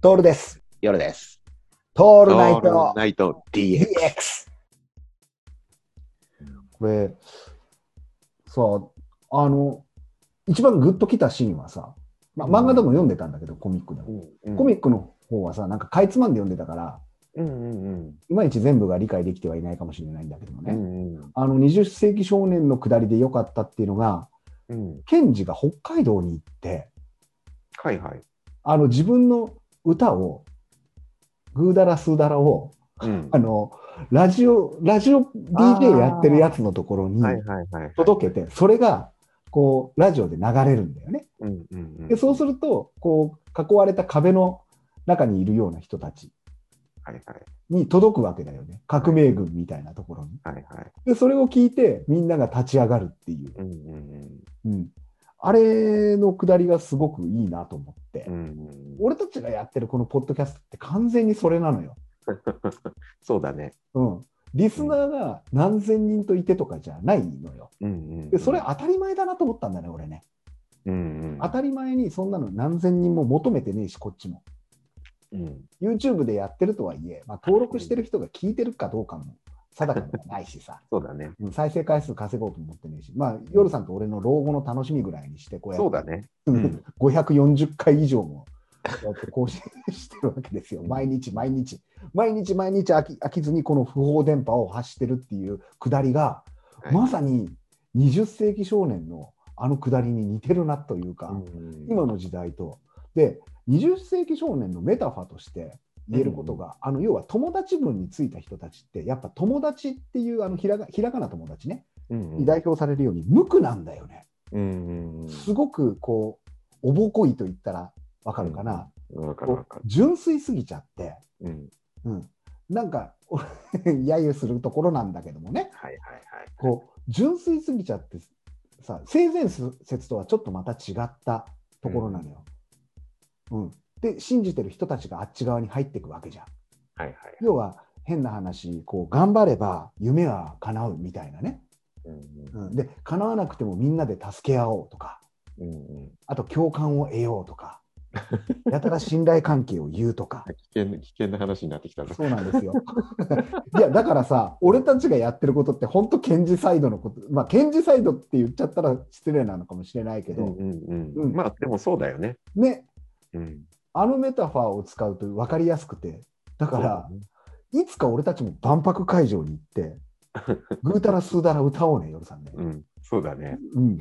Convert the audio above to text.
トールです。夜です。トールナイトナイト DX。これ、さあ、あの、一番グッときたシーンはさ、まあ、漫画でも読んでたんだけど、コミックでも。コミックの方はさ、なんかかいつまんで読んでたから、うんうんうんいまいち全部が理解できてはいないかもしれないんだけどもね。うんうんあの、20世紀少年の下りで良かったっていうのが、うんケンジが北海道に行って、はいはい。あの、自分の歌を、グーダラスーダラを、うんあの、ラジオ、ラジオ DJ やってるやつのところに。届けて、それが、こう、ラジオで流れるんだよね。うんうんうん。で、そうすると、こう、囲われた壁の中にいるような人たちに届くわけだよね。革命軍みたいなところに。はいはい。で、それを聞いて、みんなが立ち上がるっていう。うんうんうん。あれのくだりがすごくいいなと思って。うん。うん俺たちがやってるこのポッドキャストって完全にそれなのよ。そうだね。うん。リスナーが何千人といてとかじゃないのよ。うんうん。で、それ当たり前だなと思ったんだね、俺ね。うんうん。当たり前にそんなの何千人も求めてねえし、こっちも。うん。YouTube でやってるとはいえ、まあ、登録してる人が聞いてるかどうかも定かではないしさ、そうだね。うん再生回数稼ごうと思ってねえし、まあ、夜さんと俺の老後の楽しみぐらいにして、こうやってそうだね。ううんん540回以上もこうやって更新してるわけですよ。毎日毎日。毎日毎日飽き飽きずにこの不法電波を発してるっていうくだりが、はいまさに20世紀少年のあのくだりに似てるなというか、うん今の時代と。で、20世紀少年のメタファーとして言えることが、あの要は友達分についた人たちって、やっぱ友達っていうあのひらがひらがな友達ね、うんうん。に代表されるように無垢なんだよね。うんうんすごくこう、おぼこいと言ったらわかるかな。純粋すぎちゃって、うん。うん、なんか、揶揄するところなんだけどもね、はいはいはい。こう純粋すぎちゃってさ、性善説とはちょっとまた違ったところなのよ。うんで、信じてる人たちがあっち側に入っていくわけじゃん。はいはい。要は、変な話、こう頑張れば夢は叶うみたいなね。うんうん、で、叶わなくてもみんなで助け合おうとか、うんうん。あと共感を得ようとか、やたら信頼関係を言うとか。危険危険な話になってきたぞ。そうなんですよ。いや、だからさ、俺たちがやってることって、本当、検事サイドのこと、まあ、検事サイドって言っちゃったら失礼なのかもしれないけど、うんうん。まあでもそうだよね。ね、うん。あのメタファーを使うと分かりやすくて、だから、いつか俺たちも万博会場に行って、ぐうたらすうだら歌おうね、夜さんね。うん。そうだね。うん。